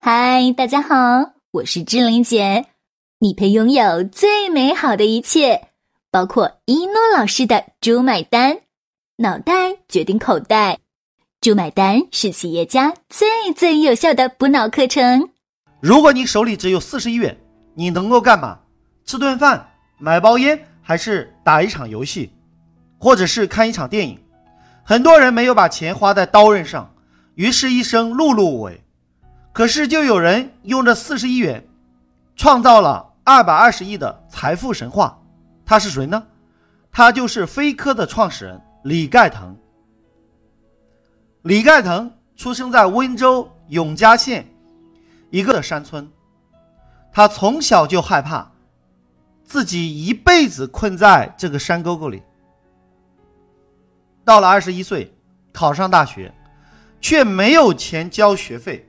嗨，大家好，我是志玲姐。你配拥有最美好的一切，包括一诺老师的“猪买单”，脑袋决定口袋，“猪买单”是企业家最最有效的补脑课程。如果你手里只有四十亿元，你能够干嘛？吃顿饭、买包烟，还是打一场游戏，或者是看一场电影？很多人没有把钱花在刀刃上，于是一生碌碌无为。可是，就有人用这四十亿元，创造了二百二十亿的财富神话。他是谁呢？他就是飞科的创始人李盖腾。李盖腾出生在温州永嘉县一个山村，他从小就害怕自己一辈子困在这个山沟沟里。到了二十一岁，考上大学，却没有钱交学费。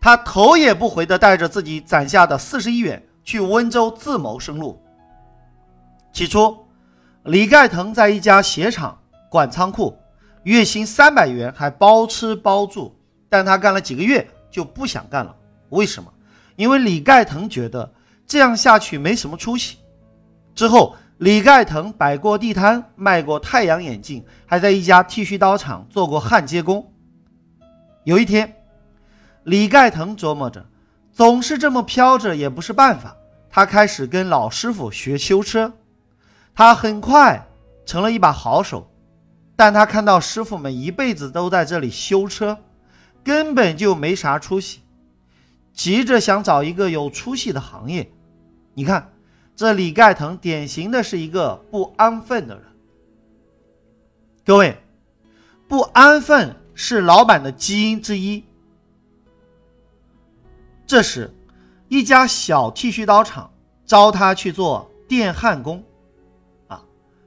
他头也不回地带着自己攒下的四十亿元去温州自谋生路。起初，李盖腾在一家鞋厂管仓库，月薪三百元，还包吃包住。但他干了几个月就不想干了。为什么？因为李盖腾觉得这样下去没什么出息。之后，李盖腾摆过地摊，卖过太阳眼镜，还在一家剃须刀厂做过焊接工。有一天，李盖腾琢磨着，总是这么飘着也不是办法。他开始跟老师傅学修车，他很快成了一把好手。但他看到师傅们一辈子都在这里修车，根本就没啥出息，急着想找一个有出息的行业。你看，这李盖腾典型的是一个不安分的人。各位，不安分是老板的基因之一。这时，一家小剃须刀厂招他去做电焊工，啊，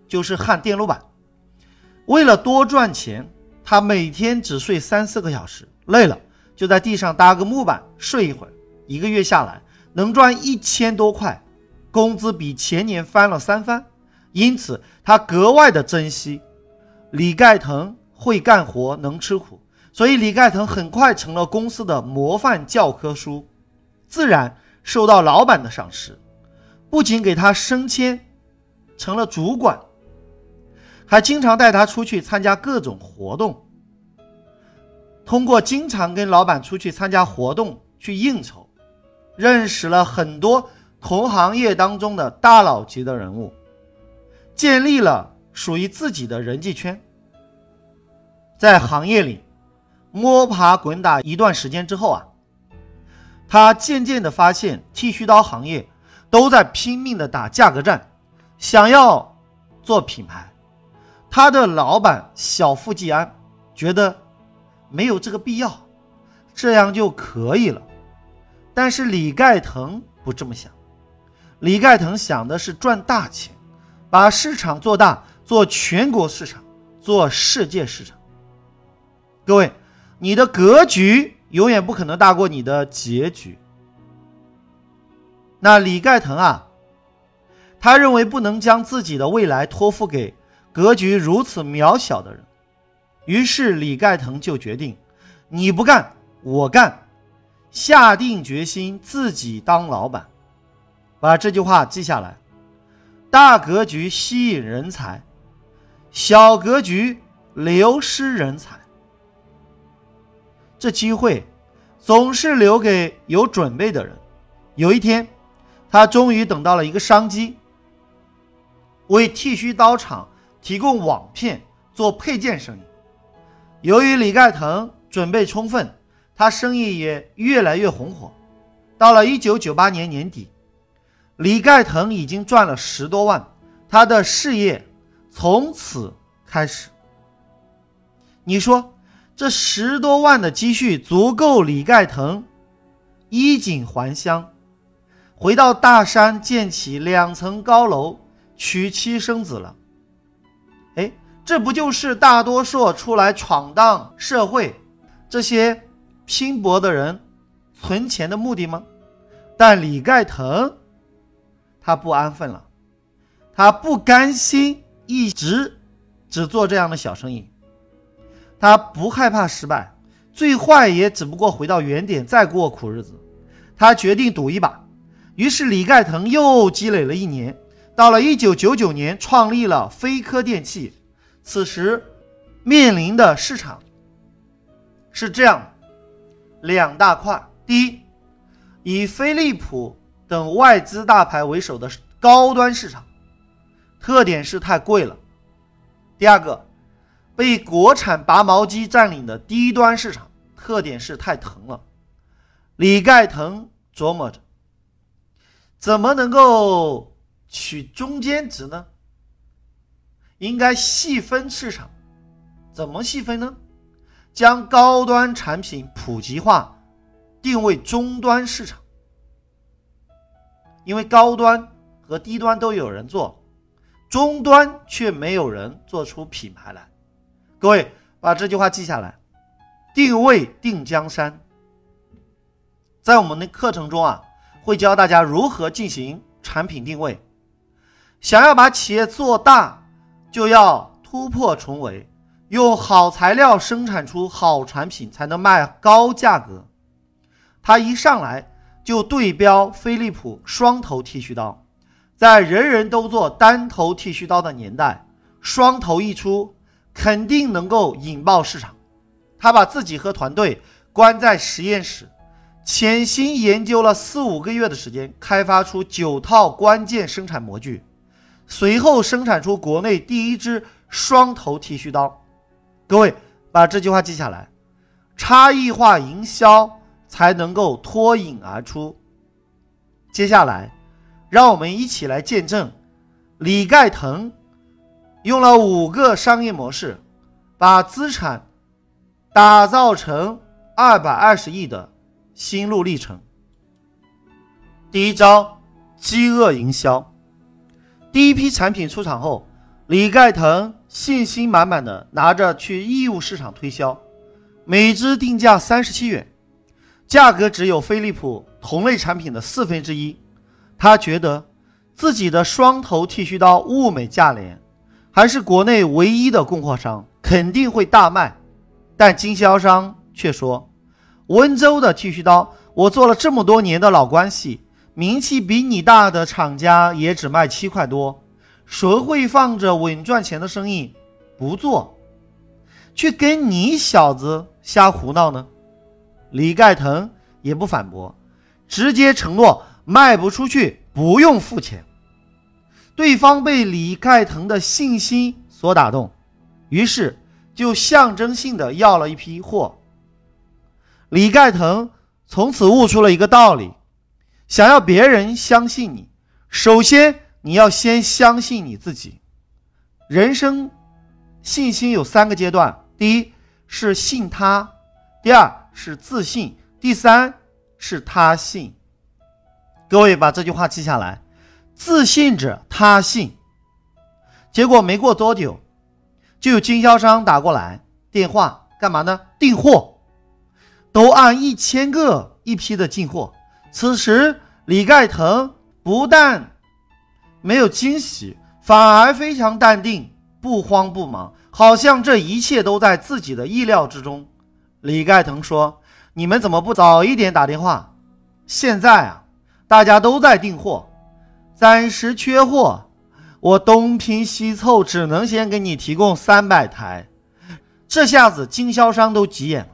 就是焊电路板。为了多赚钱，他每天只睡三四个小时，累了就在地上搭个木板睡一会儿。一个月下来能赚一千多块，工资比前年翻了三番，因此他格外的珍惜。李盖腾会干活，能吃苦。所以，李盖腾很快成了公司的模范教科书，自然受到老板的赏识，不仅给他升迁，成了主管，还经常带他出去参加各种活动。通过经常跟老板出去参加活动去应酬，认识了很多同行业当中的大佬级的人物，建立了属于自己的人际圈，在行业里。摸爬滚打一段时间之后啊，他渐渐的发现剃须刀行业都在拼命的打价格战，想要做品牌。他的老板小富即安，觉得没有这个必要，这样就可以了。但是李盖腾不这么想，李盖腾想的是赚大钱，把市场做大，做全国市场，做世界市场。各位。你的格局永远不可能大过你的结局。那李盖腾啊，他认为不能将自己的未来托付给格局如此渺小的人，于是李盖腾就决定：你不干，我干，下定决心自己当老板。把这句话记下来：大格局吸引人才，小格局流失人才。这机会总是留给有准备的人。有一天，他终于等到了一个商机，为剃须刀厂提供网片做配件生意。由于李盖腾准备充分，他生意也越来越红火。到了一九九八年年底，李盖腾已经赚了十多万，他的事业从此开始。你说？这十多万的积蓄足够李盖腾衣锦还乡，回到大山建起两层高楼，娶妻生子了。哎，这不就是大多数出来闯荡社会这些拼搏的人存钱的目的吗？但李盖腾他不安分了，他不甘心一直只做这样的小生意。他不害怕失败，最坏也只不过回到原点，再过苦日子。他决定赌一把，于是李盖腾又积累了一年，到了一九九九年，创立了飞科电器。此时面临的市场是这样两大块：第一，以飞利浦等外资大牌为首的高端市场，特点是太贵了；第二个，被国产拔毛机占领的低端市场，特点是太疼了。李盖腾琢磨着，怎么能够取中间值呢？应该细分市场，怎么细分呢？将高端产品普及化，定位中端市场。因为高端和低端都有人做，中端却没有人做出品牌来。各位把这句话记下来：定位定江山。在我们的课程中啊，会教大家如何进行产品定位。想要把企业做大，就要突破重围，用好材料生产出好产品，才能卖高价格。他一上来就对标飞利浦双头剃须刀，在人人都做单头剃须刀的年代，双头一出，肯定能够引爆市场。他把自己和团队关在实验室。潜心研究了四五个月的时间，开发出九套关键生产模具，随后生产出国内第一支双头剃须刀。各位把这句话记下来：差异化营销才能够脱颖而出。接下来，让我们一起来见证李盖腾用了五个商业模式，把资产打造成二百二十亿的。心路历程。第一招，饥饿营销。第一批产品出厂后，李盖腾信心满满的拿着去义乌市场推销，每支定价三十七元，价格只有飞利浦同类产品的四分之一。他觉得自己的双头剃须刀物美价廉，还是国内唯一的供货商，肯定会大卖。但经销商却说。温州的剃须刀，我做了这么多年的老关系，名气比你大的厂家也只卖七块多，谁会放着稳赚钱的生意不做，去跟你小子瞎胡闹呢？李盖腾也不反驳，直接承诺卖不出去不用付钱。对方被李盖腾的信心所打动，于是就象征性的要了一批货。李盖腾从此悟出了一个道理：想要别人相信你，首先你要先相信你自己。人生信心有三个阶段：第一是信他，第二是自信，第三是他信。各位把这句话记下来：自信者他信。结果没过多久，就有经销商打过来电话，干嘛呢？订货。都按一千个一批的进货。此时，李盖腾不但没有惊喜，反而非常淡定，不慌不忙，好像这一切都在自己的意料之中。李盖腾说：“你们怎么不早一点打电话？现在啊，大家都在订货，暂时缺货，我东拼西凑，只能先给你提供三百台。”这下子经销商都急眼了。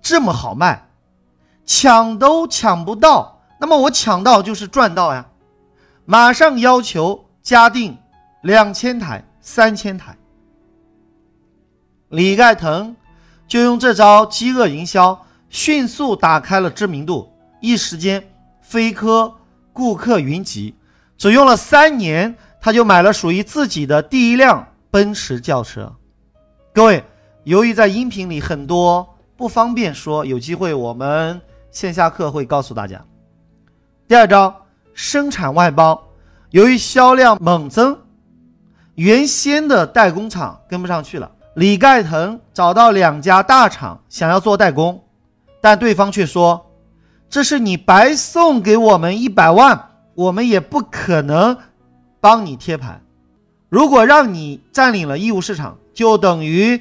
这么好卖，抢都抢不到，那么我抢到就是赚到呀！马上要求加订两千台、三千台。李盖腾就用这招饥饿营销，迅速打开了知名度，一时间飞科顾客云集。只用了三年，他就买了属于自己的第一辆奔驰轿车。各位，由于在音频里很多。不方便说，有机会我们线下课会告诉大家。第二招，生产外包。由于销量猛增，原先的代工厂跟不上去了。李盖腾找到两家大厂想要做代工，但对方却说：“这是你白送给我们一百万，我们也不可能帮你贴盘。如果让你占领了义乌市场，就等于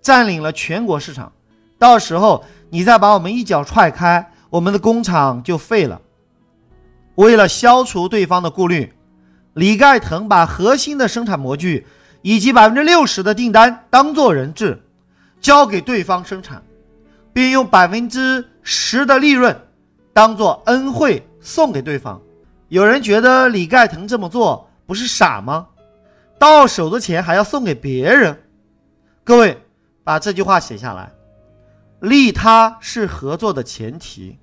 占领了全国市场。”到时候你再把我们一脚踹开，我们的工厂就废了。为了消除对方的顾虑，李盖腾把核心的生产模具以及百分之六十的订单当做人质，交给对方生产，并用百分之十的利润当做恩惠送给对方。有人觉得李盖腾这么做不是傻吗？到手的钱还要送给别人？各位把这句话写下来：利他是合作的前提。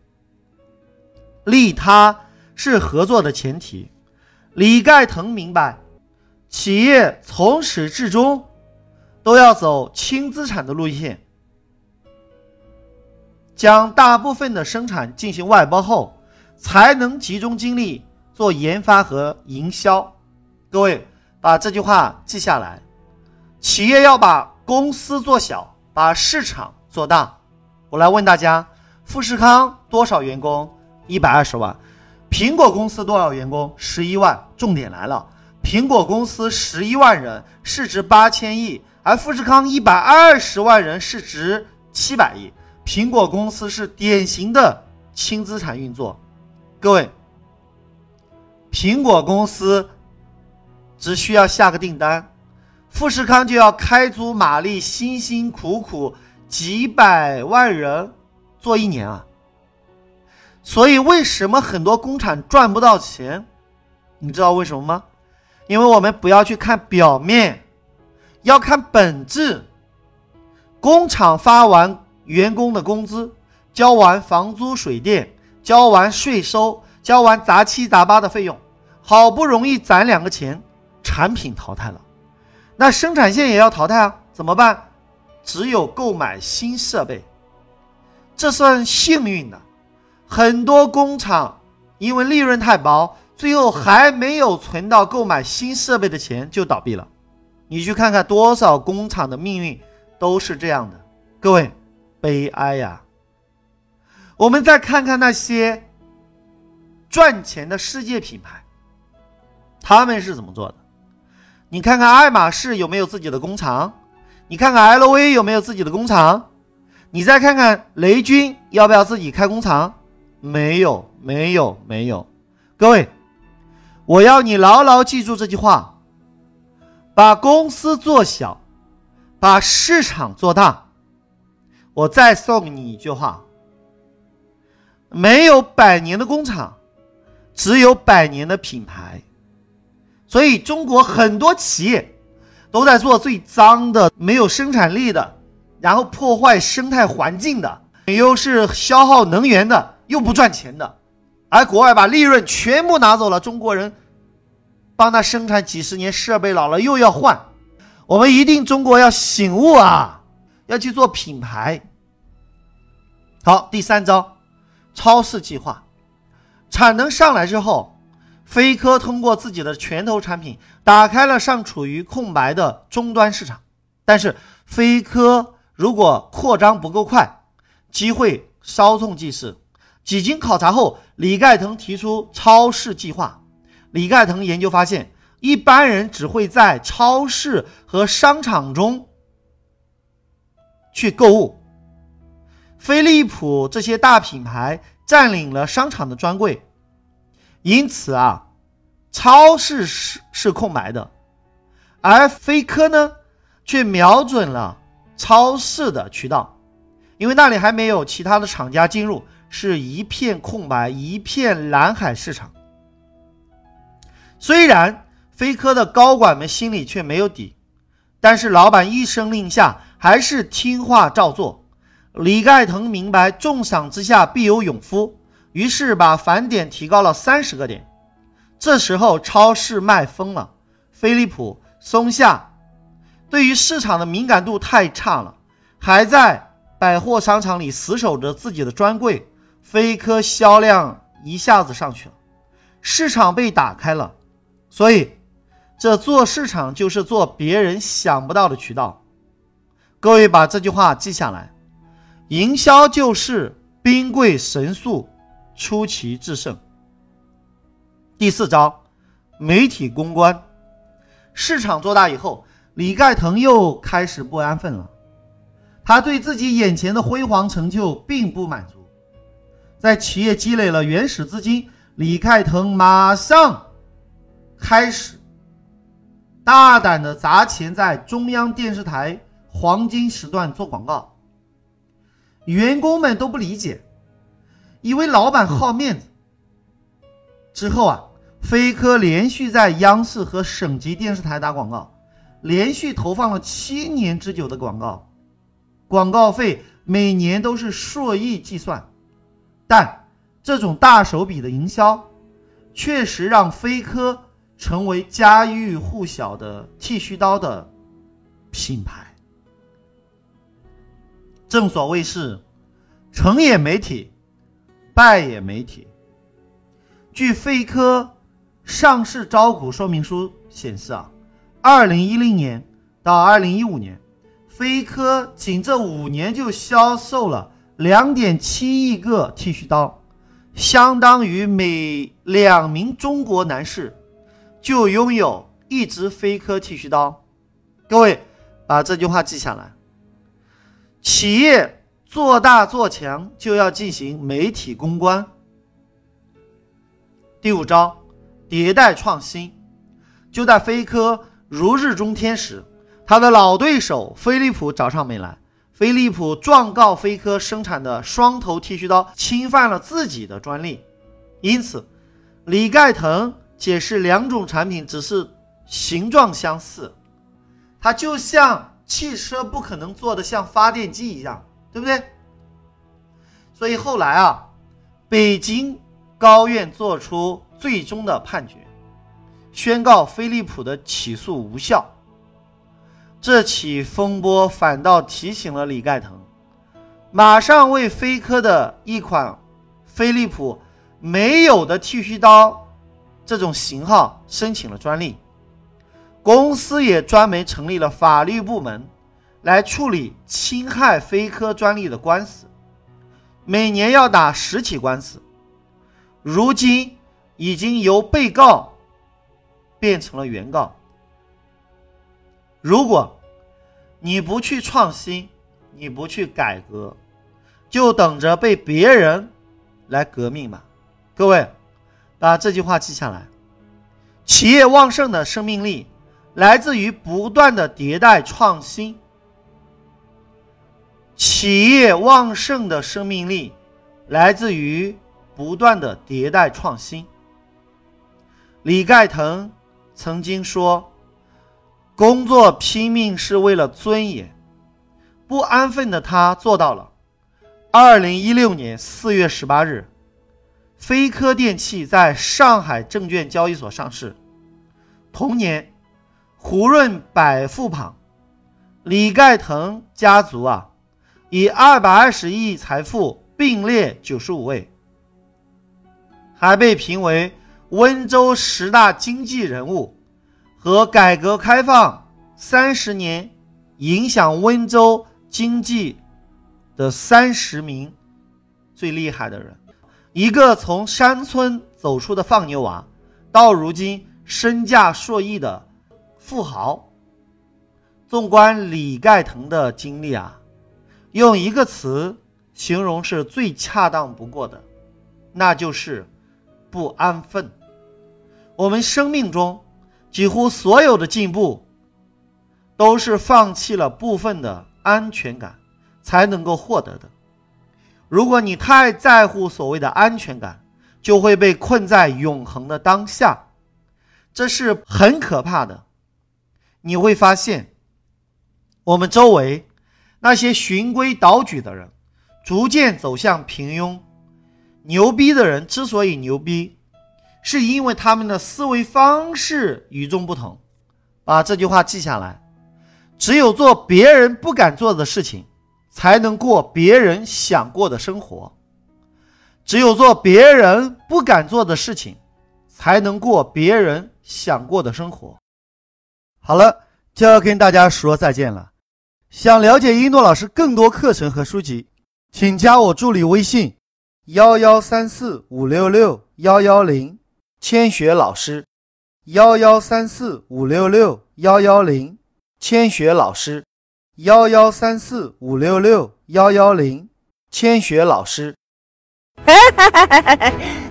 利他是合作的前提。李盖腾明白，企业从始至终都要走轻资产的路线，将大部分的生产进行外包后，才能集中精力。做研发和营销，各位把这句话记下来。企业要把公司做小，把市场做大。我来问大家：富士康多少员工？一百二十万。苹果公司多少员工？十一万。重点来了，苹果公司十一万人，市值八千亿，而富士康一百二十万人，市值七百亿。苹果公司是典型的轻资产运作，各位。苹果公司只需要下个订单，富士康就要开足马力，辛辛苦苦几百万人做一年啊！所以为什么很多工厂赚不到钱？你知道为什么吗？因为我们不要去看表面，要看本质。工厂发完员工的工资，交完房租水电，交完税收。交完杂七杂八的费用，好不容易攒两个钱，产品淘汰了，那生产线也要淘汰啊？怎么办？只有购买新设备，这算幸运的。很多工厂因为利润太薄，最后还没有存到购买新设备的钱就倒闭了。你去看看多少工厂的命运都是这样的，各位，悲哀呀！我们再看看那些。赚钱的世界品牌，他们是怎么做的？你看看爱马仕有没有自己的工厂？你看看 LV 有没有自己的工厂？你再看看雷军要不要自己开工厂？没有，没有，没有。各位，我要你牢牢记住这句话：把公司做小，把市场做大。我再送你一句话：没有百年的工厂。只有百年的品牌，所以中国很多企业都在做最脏的、没有生产力的，然后破坏生态环境的，又是消耗能源的，又不赚钱的，而国外把利润全部拿走了，中国人帮他生产几十年，设备老了又要换，我们一定中国要醒悟啊，要去做品牌。好，第三招，超市计划。产能上来之后，飞科通过自己的拳头产品打开了尚处于空白的终端市场。但是飞科如果扩张不够快，机会稍纵即逝。几经考察后，李盖腾提出超市计划。李盖腾研究发现，一般人只会在超市和商场中去购物，飞利浦这些大品牌。占领了商场的专柜，因此啊，超市是是空白的，而飞科呢，却瞄准了超市的渠道，因为那里还没有其他的厂家进入，是一片空白，一片蓝海市场。虽然飞科的高管们心里却没有底，但是老板一声令下，还是听话照做。李盖腾明白重赏之下必有勇夫，于是把返点提高了三十个点。这时候超市卖疯了，飞利浦、松下对于市场的敏感度太差了，还在百货商场里死守着自己的专柜。飞科销量一下子上去了，市场被打开了。所以，这做市场就是做别人想不到的渠道。各位把这句话记下来。营销就是兵贵神速，出奇制胜。第四招，媒体公关。市场做大以后，李盖腾又开始不安分了。他对自己眼前的辉煌成就并不满足，在企业积累了原始资金，李盖腾马上开始大胆的砸钱在中央电视台黄金时段做广告。员工们都不理解，以为老板好面子。之后啊，飞科连续在央视和省级电视台打广告，连续投放了七年之久的广告。广告费每年都是数亿计算，但这种大手笔的营销，确实让飞科成为家喻户晓的剃须刀的品牌。正所谓是成也媒体，败也媒体。据飞科上市招股说明书显示啊，二零一零年到二零一五年。飞科仅这五年就销售了两点七亿个剃须刀，相当于每两名中国男士就拥有一支飞科剃须刀。各位把这句话记下来：企业做大做强就要进行媒体公关。第五招，迭代创新。就在飞科如日中天时。他的老对手飞利浦找上门来，飞利浦状告飞科生产的双头剃须刀侵犯了自己的专利，因此李盖腾解释两种产品只是形状相似，它就像汽车不可能做的像发电机一样，对不对？所以后来啊，北京高院作出最终的判决，宣告飞利浦的起诉无效。这起风波反倒提醒了李盖腾，马上为飞科的一款飞利浦没有的剃须刀这种型号申请了专利。公司也专门成立了法律部门来处理侵害飞科专利的官司，每年要打十起官司。如今已经由被告变成了原告。如果你不去创新，你不去改革，就等着被别人来革命吧。各位，把这句话记下来：企业旺盛的生命力来自于不断的迭代创新。企业旺盛的生命力来自于不断的迭代创新。李盖腾曾经说。工作拼命是为了尊严，不安分的他做到了。二零一六年四月十八日，飞科电器在上海证券交易所上市。同年，胡润百富榜，李盖腾家族啊，以二百二十亿财富并列九十五位，还被评为温州十大经济人物。和改革开放三十年影响温州经济的三十名最厉害的人，一个从山村走出的放牛娃，到如今身价数亿的富豪。纵观李盖腾的经历啊，用一个词形容是最恰当不过的，那就是不安分。我们生命中。几乎所有的进步，都是放弃了部分的安全感才能够获得的。如果你太在乎所谓的安全感，就会被困在永恒的当下，这是很可怕的。你会发现，我们周围那些循规蹈矩的人，逐渐走向平庸。牛逼的人之所以牛逼。是因为他们的思维方式与众不同，把这句话记下来。只有做别人不敢做的事情，才能过别人想过的生活；只有做别人不敢做的事情，才能过别人想过的生活。好了，就要跟大家说再见了。想了解一诺老师更多课程和书籍，请加我助理微信：幺幺三四五六六幺幺零。千雪老师，幺幺三四五六六幺幺零，千雪老师。幺幺三四五六六幺幺零，千雪老师。